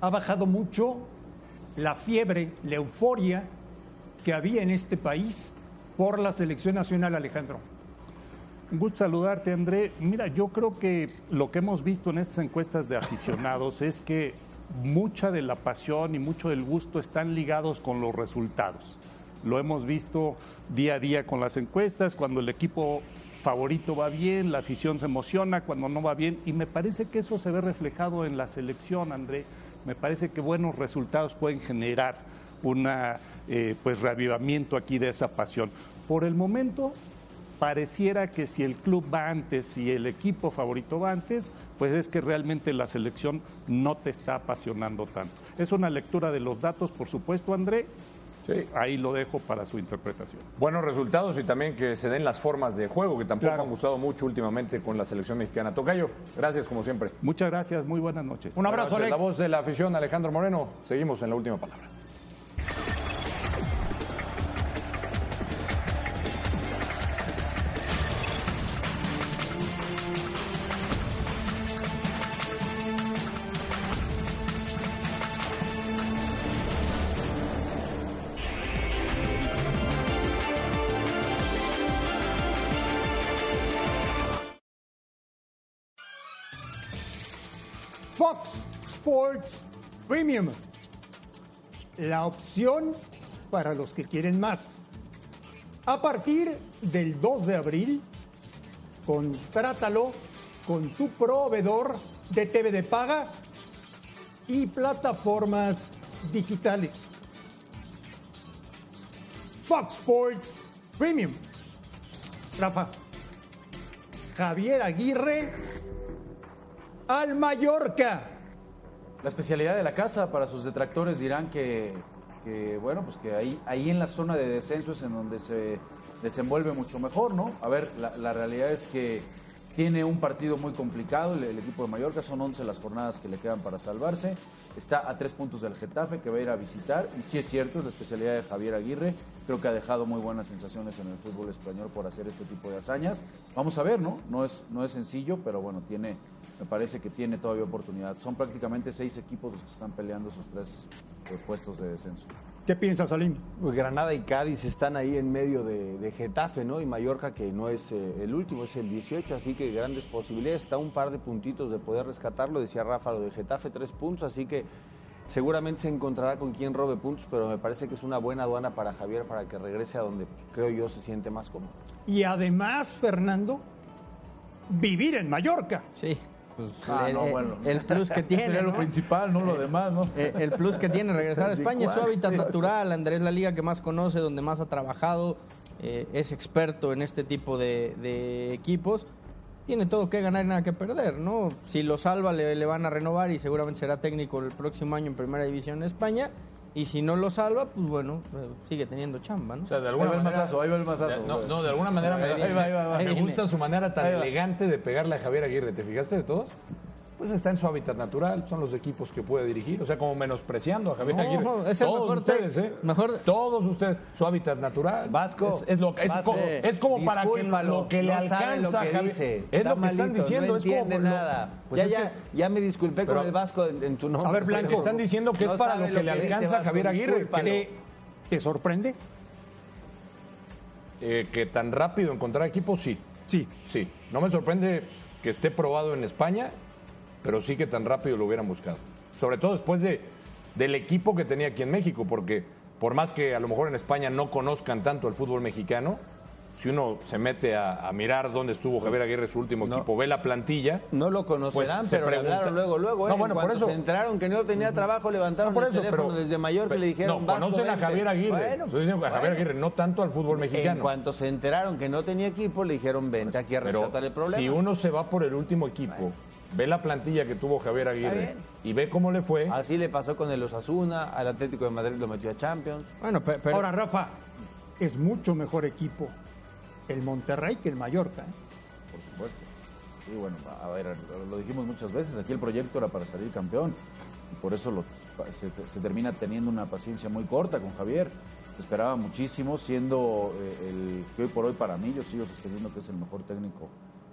ha bajado mucho la fiebre, la euforia que había en este país por la selección nacional, Alejandro. Un gusto saludarte, André. Mira, yo creo que lo que hemos visto en estas encuestas de aficionados es que mucha de la pasión y mucho del gusto están ligados con los resultados. Lo hemos visto día a día con las encuestas, cuando el equipo favorito va bien, la afición se emociona, cuando no va bien, y me parece que eso se ve reflejado en la selección, André. Me parece que buenos resultados pueden generar una eh, pues reavivamiento aquí de esa pasión. Por el momento, pareciera que si el club va antes y el equipo favorito va antes, pues es que realmente la selección no te está apasionando tanto. Es una lectura de los datos, por supuesto, André. Sí. Ahí lo dejo para su interpretación. Buenos resultados y también que se den las formas de juego, que tampoco Claro. han gustado mucho últimamente con la selección mexicana. Tocayo, gracias como siempre. Muchas gracias, muy buenas noches. Un abrazo, noches. Alex. La voz de la afición, Alejandro Moreno. Seguimos en la última palabra. Fox Sports Premium. La opción para los que quieren más. A partir del 2 de abril, contrátalo con tu proveedor de TV de paga y plataformas digitales. Fox Sports Premium. Rafa. Javier Aguirre al Mallorca. La especialidad de la casa para sus detractores dirán que, bueno, pues que ahí, ahí en la zona de descenso es en donde se desenvuelve mucho mejor, ¿no? A ver, la, realidad es que tiene un partido muy complicado el, el equipo de Mallorca, son 11 las jornadas que le quedan para salvarse, está a tres puntos del Getafe que va a ir a visitar y sí es cierto, es la especialidad de Javier Aguirre, creo que ha dejado muy buenas sensaciones en el fútbol español por hacer este tipo de hazañas. Vamos a ver, ¿no? No es, no es sencillo, pero bueno, tiene, me parece que tiene todavía oportunidad. Son prácticamente seis equipos los que están peleando esos tres eh, puestos de descenso. ¿Qué piensas, Salim? Pues Granada y Cádiz están ahí en medio de, de Getafe, ¿no? Y Mallorca, que no es eh, el último, es el 18, así que grandes posibilidades. Está un par de puntitos de poder rescatarlo. Decía Rafa, lo de Getafe, tres puntos, así que seguramente se encontrará con quien robe puntos, pero me parece que es una buena aduana para Javier para que regrese a donde creo yo se siente más cómodo. Y además, Fernando, vivir en Mallorca. Sí, pues, Ah, el, no, el- bueno. el plus que tiene. Sería lo principal, no lo demás, ¿no? El plus que tiene regresar a España es su hábitat natural. Andrés la liga que más conoce, donde más ha trabajado, eh, es experto en este tipo de, de equipos. Tiene todo que ganar y nada que perder, ¿no? Si lo salva, le, le van a renovar y seguramente será técnico el próximo año en Primera División en España. Y si no lo salva, pues bueno, eh, sigue teniendo chamba, ¿no? O sea, de Ahí alguna va el manera. mazazo, ahí va el mazazo. No, no, de alguna manera me, Ahí va, ahí va, ahí me gusta su manera tan Ahí elegante de pegarle a Javier Aguirre. ¿Te fijaste de todos? Pues está en su hábitat natural, son los equipos que puede dirigir. O sea, como menospreciando a Javier No, Aguirre. no, es el todos mejor ustedes, te- ¿eh? mejor- Todos ustedes, su hábitat natural. Vasco, Es, es lo, es Vasco, como, es como para que lo que le no alcanza lo que Javier. dice. Es Está lo que están malito, diciendo. no es como lo- nada. Pues ya, es ya, que- ya me disculpé Pero- con el Vasco en, en tu nombre. A ver, Blanco. que están diciendo que No es para lo que le alcanza a Javier Aguirre. ¿Te, te sorprende? Eh, que tan rápido encontrar equipos, sí. Sí. Sí, no me sorprende que esté probado en España, pero sí que tan rápido lo hubieran buscado. Sobre todo después de, del equipo que tenía aquí en México, porque por más que a lo mejor en España no conozcan tanto el fútbol mexicano, si uno se mete a, a mirar dónde estuvo Javier Aguirre, su último No. equipo, ve la plantilla. No lo conocerán, Pues pero hablaron luego, luego. ¿eh? No, bueno, En por eso. se enteraron que no tenía trabajo, levantaron No, por el eso, teléfono pero- desde Mallorca y le dijeron, No, Vasco, conocen a. Javier Aguirre. Bueno, Estoy diciendo que a Javier bueno. Aguirre, no tanto al fútbol En mexicano. cuanto se enteraron que no tenía equipo, le dijeron, vente aquí a Pero rescatar el problema. si uno se va por el último equipo, ve la plantilla que tuvo Javier Aguirre y ve cómo le fue. Así le pasó con el Osasuna, al Atlético de Madrid lo metió a Champions. Bueno, pe- pero, Ahora, Rafa, es mucho mejor equipo el Monterrey que el Mallorca. ¿eh? Por supuesto. Sí, bueno, a ver, lo dijimos muchas veces, aquí el proyecto era para salir campeón y por eso lo- se, se termina teniendo una paciencia muy corta con Javier. Se esperaba muchísimo, siendo eh, el que hoy por hoy para mí yo sigo sosteniendo que es el mejor técnico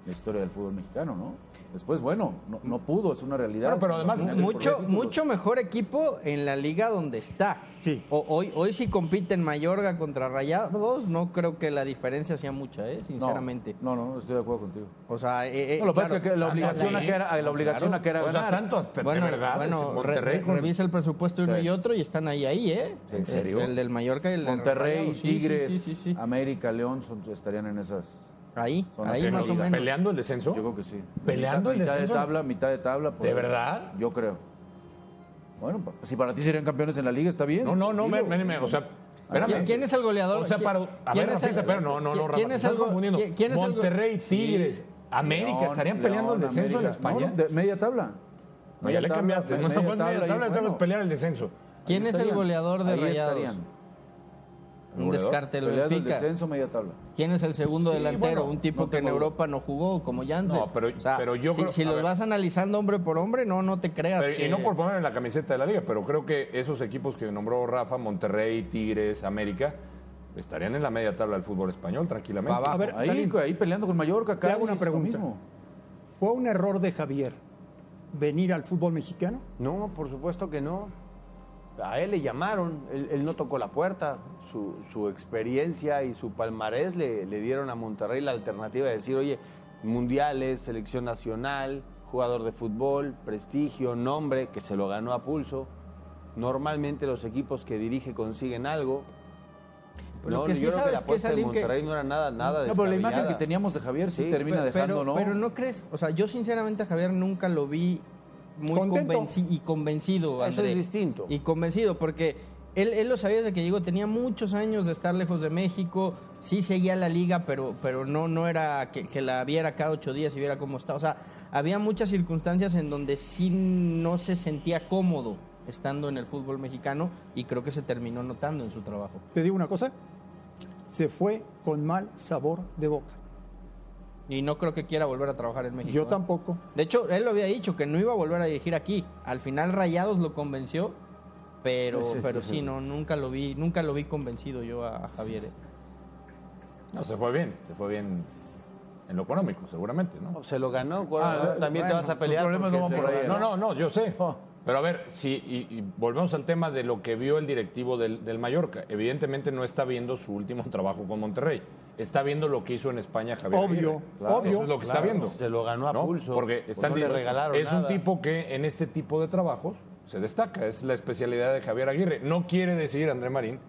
la historia del fútbol mexicano, ¿no? Después, bueno, no, no pudo, es una realidad. Bueno, pero además, mucho, mucho mejor equipo en la liga donde está. Sí. O- hoy, hoy si compiten Mayorga contra Rayados, no creo que la diferencia sea mucha, ¿eh? No, sinceramente. No, no, estoy de acuerdo contigo. O sea, eh, eh, No, lo que pasa claro, es que la obligación, sí, a que era, la obligación a que era O sea, ganar. tanto de Bueno, verdad. bueno, Monterrey re- revisa el presupuesto de uno Sí. y otro y están ahí, ahí, ¿eh? ¿En serio? El, el del Mallorca y el del Monterrey, Rayados, sí, sí, Tigres, sí, sí, sí. América, León son- estarían en esas. Ahí, Son ahí más o ¿no? menos. ¿Peleando el descenso? Yo creo que sí. ¿Peleando mitad, el mitad de descenso? tabla, mitad de tabla. por ¿De ahí. verdad? Yo creo. Bueno, si para ti serían campeones en la liga, está bien. No, no, no, me, me- me- o sea, espérame. ¿Quién, quién es el goleador? O sea, ¿Quién- para, a quién ver, es el- Rafita, pero no, no, no, Rafa, ¿Quién te es estás el go- confundiendo. quién- es Monterrey, Sí. Tigres, América, León, ¿estarían peleando el descenso en América. España? No, de media tabla. No, ya Media le tabla, cambiaste. No, media pues media tabla y tabla, bueno, pelear el descenso. ¿Quién es el goleador de Rayados? estarían. Un descarte el Benfica. descenso, media tabla. ¿Quién es el segundo Sí, delantero? bueno, un tipo no que en. Europa no jugó, como Janssen. No, pero- pero yo si, creo- si a los ver. vas analizando hombre por hombre, no, no te creas Pero- que... Y no por poner en la camiseta de la liga, pero creo que esos equipos que nombró Rafa, Monterrey, Tigres, América, estarían en la media tabla del fútbol español tranquilamente. Abajo. A ver, Ahí, Salim, ahí peleando con Mallorca, te hago una Cádiz, lo pregunta. mismo. ¿Fue un error de Javier venir al fútbol mexicano? No, por supuesto que no. A él le llamaron, él, él no tocó la puerta. Su, su experiencia y su palmarés le, le dieron a Monterrey la alternativa de decir, oye, mundiales, selección nacional, jugador de fútbol, prestigio, nombre, que se lo ganó a pulso. Normalmente los equipos que dirige consiguen algo. Pero no, que sí yo creo que la que, apuesta de que- Monterrey no era nada, nada No, pero la imagen que teníamos de Javier sí, Sí, termina Pe- dejando, pero, ¿no? pero no crees, o sea, yo sinceramente a Javier nunca lo vi muy convenci- y convencido, Eso es distinto. Y convencido, porque él, él lo sabía desde que llegó, tenía muchos años de estar lejos de México, sí seguía la liga, pero, pero no, no era que, que la viera cada ocho días y viera cómo está. O sea, había muchas circunstancias en donde sí no se sentía cómodo estando en el fútbol mexicano y creo que se terminó notando en su trabajo. Te digo una cosa, se fue con mal sabor de boca. Y no creo que quiera volver a trabajar en México. Yo ¿eh? tampoco. De hecho, él lo había dicho que no iba a volver a dirigir aquí. Al final Rayados lo convenció, pero Sí, sí, pero sí, sí, sí. no nunca lo vi, nunca lo vi convencido yo a, a Javier. ¿eh? No, se fue bien, se fue bien en lo económico, seguramente, ¿no? Se lo ganó, Ah, también te vas a pelear. problemas porque no van se por lo ahí, ganó. No, no, no, yo sé. Oh. Pero a ver, si y, y volvemos al tema de lo que vio el directivo del, del Mallorca. Evidentemente no está viendo su último trabajo con Monterrey. Está viendo lo que hizo en España Javier. Obvio. Claro, obvio. Eso es lo que Claro, está viendo. se lo ganó a ¿no? pulso. Porque Pues están no le diciendo, regalaron es un tipo que en este tipo de trabajos se destaca. Es la especialidad de Javier Aguirre. No quiere decir, André Marín,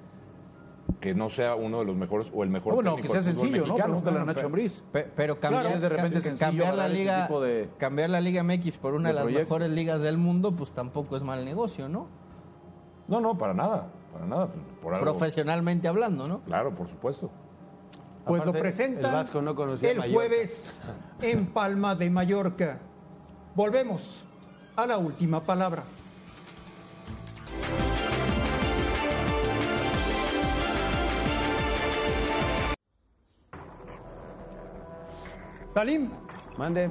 que no sea uno de los mejores o el mejor Ah, bueno, que sea sencillo, ¿no? Pregúntale a Nacho pero- Ambriz. Pe- Pero cambiar, de repente ca- sencillo cambiar la liga, tipo de- cambiar la liga MX por una de de, las proyectos. mejores ligas del mundo, pues tampoco es mal negocio, ¿no? No, no, para nada, para nada. Por algo. Profesionalmente hablando, ¿no? Claro, por supuesto. Pues lo Aparte, presentan el Vasco no conocía el Mallorca. jueves en Palma de Mallorca. Volvemos a la última palabra. Salim, Mande.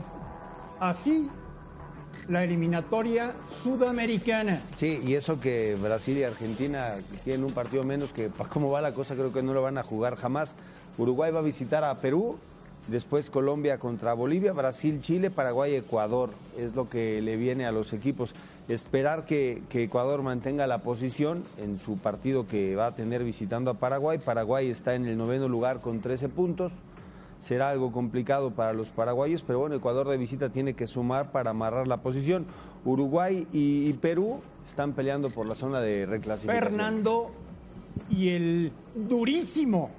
así la eliminatoria sudamericana. Sí, y eso que Brasil y Argentina tienen un partido menos que, para cómo va la cosa, creo que no lo van a jugar jamás. Uruguay va a visitar a Perú, después Colombia contra Bolivia, Brasil, Chile, Paraguay, Ecuador. Es lo que le viene a los equipos. Esperar que, que Ecuador mantenga la posición en su partido que va a tener visitando a Paraguay. Paraguay está en el noveno lugar con 13 puntos. Será algo complicado para los paraguayos, pero bueno, Ecuador de visita tiene que sumar para amarrar la posición. Uruguay y, y Perú están peleando por la zona de reclasificación. Fernando y el durísimo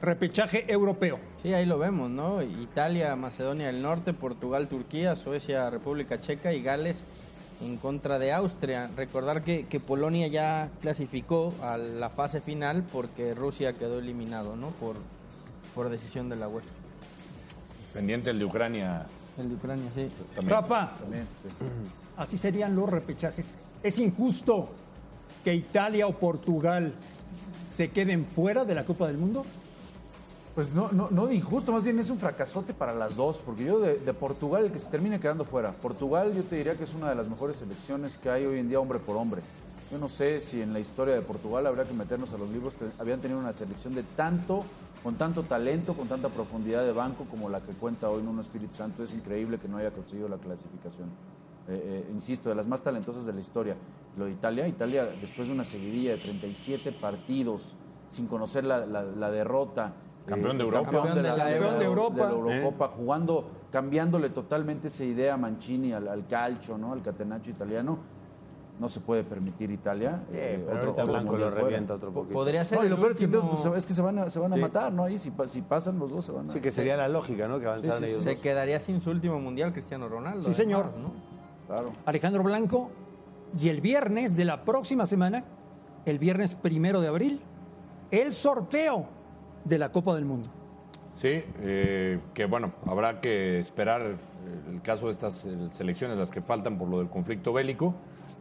repechaje europeo. Sí, ahí lo vemos, ¿no? Italia, Macedonia del Norte, Portugal, Turquía, Suecia, República Checa y Gales en contra de Austria. Recordar que, que Polonia ya clasificó a la fase final porque Rusia quedó eliminado, ¿no? Por, por decisión de la UEFA. Pendiente el de Ucrania El de Ucrania, sí. también. Rafa, También, sí. así serían los repechajes. Es injusto que Italia o Portugal se queden fuera de la Copa del Mundo. Pues no, no, no de injusto, más bien es un fracasote para las dos, porque yo de, de Portugal, el que se termine quedando fuera. Portugal yo te diría que es una de las mejores selecciones que hay hoy en día hombre por hombre. Yo no sé si en la historia de Portugal habría que meternos a los libros, te- habían tenido una selección de tanto, con tanto talento, con tanta profundidad de banco como la que cuenta hoy Nuno Espíritu Santo. Es increíble que no haya conseguido la clasificación. Eh, eh, insisto, de las más talentosas de la historia. Lo de Italia, Italia después de una seguidilla de 37 partidos, sin conocer la, la- la derrota. Campeón de Europa. Campeón de la, Campeón de Europa. de la Eurocopa, jugando, cambiándole totalmente esa idea a Mancini, al, al calcio, ¿no? al catenaccio italiano. No se puede permitir Italia. eh, pero ahorita Blanco lo fuera. revienta otro poquito. Podría ser No, el lo peor es que, entonces, pues, es que se van a, se van a Sí. matar, ¿no? Ahí si, pa- si pasan los dos se van a... Sí, que sería la lógica, ¿no? Que avanzaran ellos Se dos. quedaría sin su último mundial Cristiano Ronaldo. Sí, señor. además, ¿no? Claro. Alejandro Blanco. Y el viernes de la próxima semana, el viernes primero de abril, el sorteo de la Copa del Mundo. Sí, eh, que bueno, habrá que esperar el caso de estas eh, selecciones, las que faltan por lo del conflicto bélico,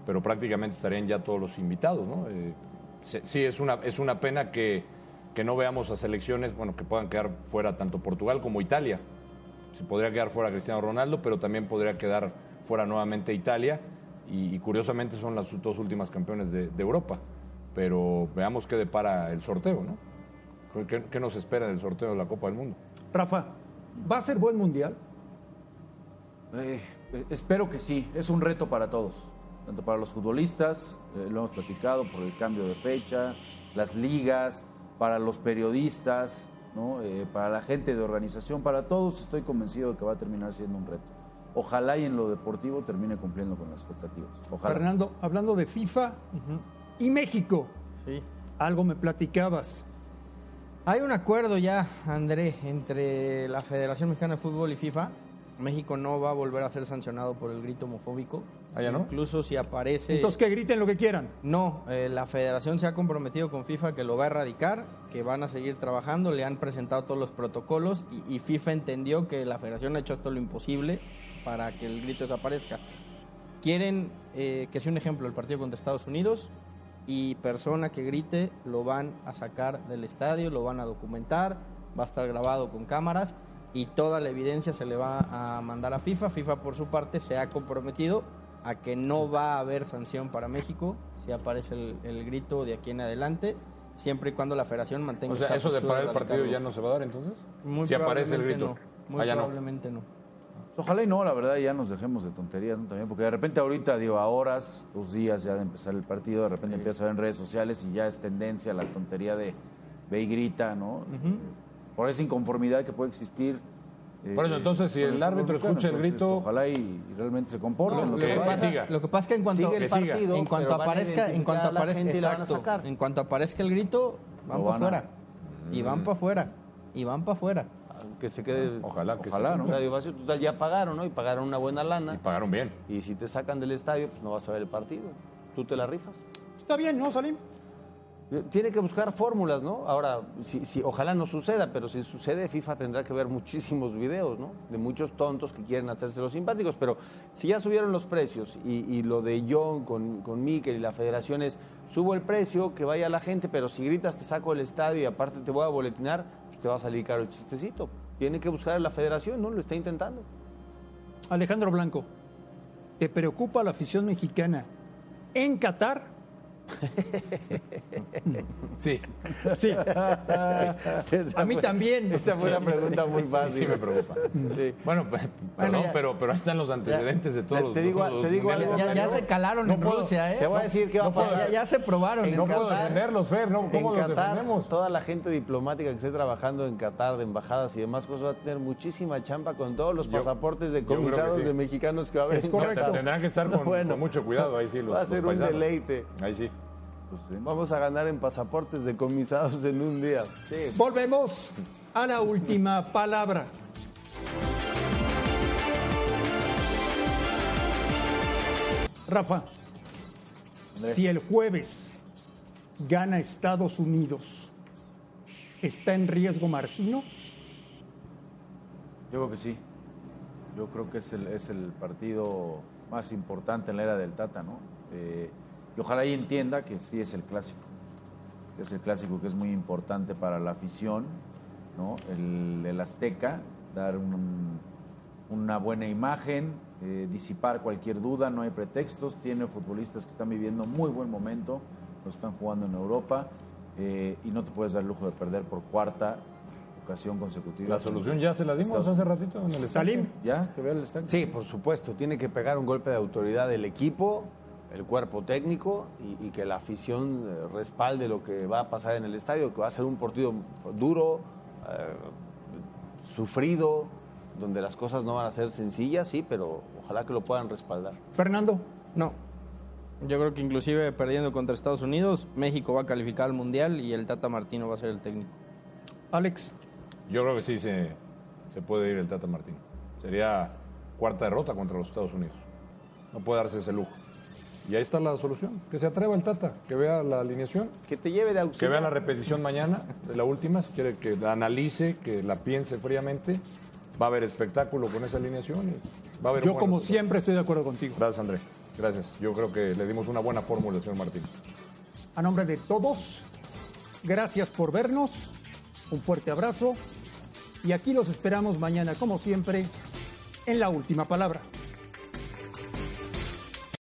pero prácticamente estarían ya todos los invitados, ¿no? Eh, sí, es una, es una pena que, que no veamos a selecciones, bueno, que puedan quedar fuera tanto Portugal como Italia. Se podría quedar fuera Cristiano Ronaldo, pero también podría quedar fuera nuevamente Italia, y, y curiosamente son las dos últimas campeones de, de Europa. Pero veamos qué depara el sorteo, ¿no? ¿Qué, qué nos espera en el sorteo de la Copa del Mundo? Rafa, ¿va a ser buen mundial? Eh, eh, espero que sí, es un reto para todos, tanto para los futbolistas, eh, lo hemos platicado por el cambio de fecha, las ligas, para los periodistas, ¿no? Eh, para la gente de organización, para todos estoy convencido de que va a terminar siendo un reto. Ojalá y en lo deportivo termine cumpliendo con las expectativas. Ojalá. Fernando, hablando de FIFA y México, Sí. algo me platicabas. Hay un acuerdo ya, André, entre la Federación Mexicana de Fútbol y FIFA. México no va a volver a ser sancionado por el grito homofóbico. ¿Ah, ya no? Incluso si aparece... Entonces que griten lo que quieran. No, eh, la federación se ha comprometido con FIFA que lo va a erradicar, que van a seguir trabajando, le han presentado todos los protocolos y, y FIFA entendió que la federación ha hecho todo lo imposible para que el grito desaparezca. Quieren eh, que sea un ejemplo el partido contra Estados Unidos y persona que grite lo van a sacar del estadio, lo van a documentar, va a estar grabado con cámaras y toda la evidencia se le va a mandar a FIFA. FIFA por su parte se ha comprometido a que no va a haber sanción para México si aparece el, el grito de aquí en adelante, siempre y cuando la federación mantenga O sea, esta eso de parar el partido ya no se va a dar entonces. Muy si aparece el grito. no, muy Ah, no. probablemente no. Ojalá y no, la verdad, ya nos dejemos de tonterías ¿no? también, porque de repente ahorita, digo, a horas, dos días ya de empezar el partido, de repente empieza a ver en redes sociales y ya es tendencia la tontería de ve y grita, ¿no? Por esa inconformidad que puede existir Por eso, entonces, si el árbitro escucha el grito- entonces, Ojalá y, y realmente se comporten. Lo los que, pasa, lo que pasa es que en cuanto, el que siga. partido, en cuanto aparezca, en cuanto aparezca, y exacto, en cuanto aparezca el grito, van Lo para afuera. Y van para afuera. Y van para afuera. Que se quede Ojalá que Ojalá, se- ¿no? estadio vacío. Total, ya pagaron, ¿no? Y pagaron una buena Y lana. pagaron bien. Y si te sacan del estadio, pues no vas a ver el partido. Tú te la rifas. Está bien, ¿no, Salim? Tiene que buscar fórmulas, ¿no? Ahora, si, si- ojalá no suceda, pero si sucede, FIFA tendrá que ver muchísimos videos, ¿no? De muchos tontos que quieren hacerse los simpáticos. Pero si ya subieron los precios y, lo de John con, con y la federación es, subo el precio, que vaya la gente, pero si gritas te saco del estadio y aparte te voy a boletinar, pues te va a salir caro el chistecito. Tiene que buscar a la federación, ¿no? Lo está intentando. Alejandro Blanco, ¿te preocupa la afición mexicana en Qatar? Sí. Sí. A mí fue- también. Esa fue una pregunta muy fácil. Sí me preocupa. Sí. Bueno, perdón, ya- pero, pero ahí están los antecedentes de todos Te- los te digo- los te digo algo, Ya, se calaron No en puedo- Rusia, ¿eh? Te voy a decir qué va a pasar. Ya, ya se probaron. En No puedo defenderlos, Fer, ¿no? ¿Cómo en los Qatar, defendemos? toda la gente diplomática que esté trabajando en Qatar, de embajadas y demás cosas, va a tener muchísima chamba con todos los Yo- pasaportes decomisados sí. de mexicanos que va a haber. Es en correcto. Qatar. Tendrán que estar con, Bueno. con mucho cuidado ahí sí. Los, Va a ser un deleite. Ahí sí. Pues, sí. Vamos a ganar en pasaportes decomisados en un día. Sí. Volvemos a la última palabra. Rafa, si el jueves gana Estados Unidos, ¿está en riesgo Martino? Yo creo que sí. Yo creo que es el, es el partido más importante en la era del Tata, ¿no? Eh, y ojalá y entienda que sí es el clásico. que Es el clásico que es muy importante para la afición, ¿no? El, el Azteca, dar un- una buena imagen, eh, disipar cualquier duda, no hay pretextos. Tiene futbolistas que están viviendo muy buen momento, lo están jugando en Europa eh, y no te puedes dar el lujo de perder por cuarta ocasión consecutiva. La solución ya se la dimos Estados hace ratito en el. Salim, ¿Ya? ¿Que vea el estanque? Sí, por supuesto. Tiene que pegar un golpe de autoridad el equipo, el cuerpo técnico y, y que la afición eh, respalde lo que va a pasar en el estadio, que va a ser un partido duro, eh, sufrido, donde las cosas no van a ser sencillas, sí, pero ojalá que lo puedan respaldar. Fernando, No. Yo creo que inclusive perdiendo contra Estados Unidos, México va a calificar al Mundial y el Tata Martino va a ser el técnico. Alex, Yo creo que sí se, se puede ir el Tata Martín. Sería cuarta derrota contra los Estados Unidos. No puede darse ese lujo. Y ahí está la solución. Que se atreva el Tata, que vea la alineación, Que te lleve de que auxilio. vea la repetición mañana de la última, si quiere que la analice, que la piense fríamente. Va a haber espectáculo con esa alineación y va a haber yo como resultado. siempre estoy de acuerdo contigo. Gracias, André. Gracias. Yo creo que le dimos una buena fórmula al señor Martín. A nombre de todos, gracias por vernos, un fuerte abrazo y aquí los esperamos mañana, como siempre, en la última palabra.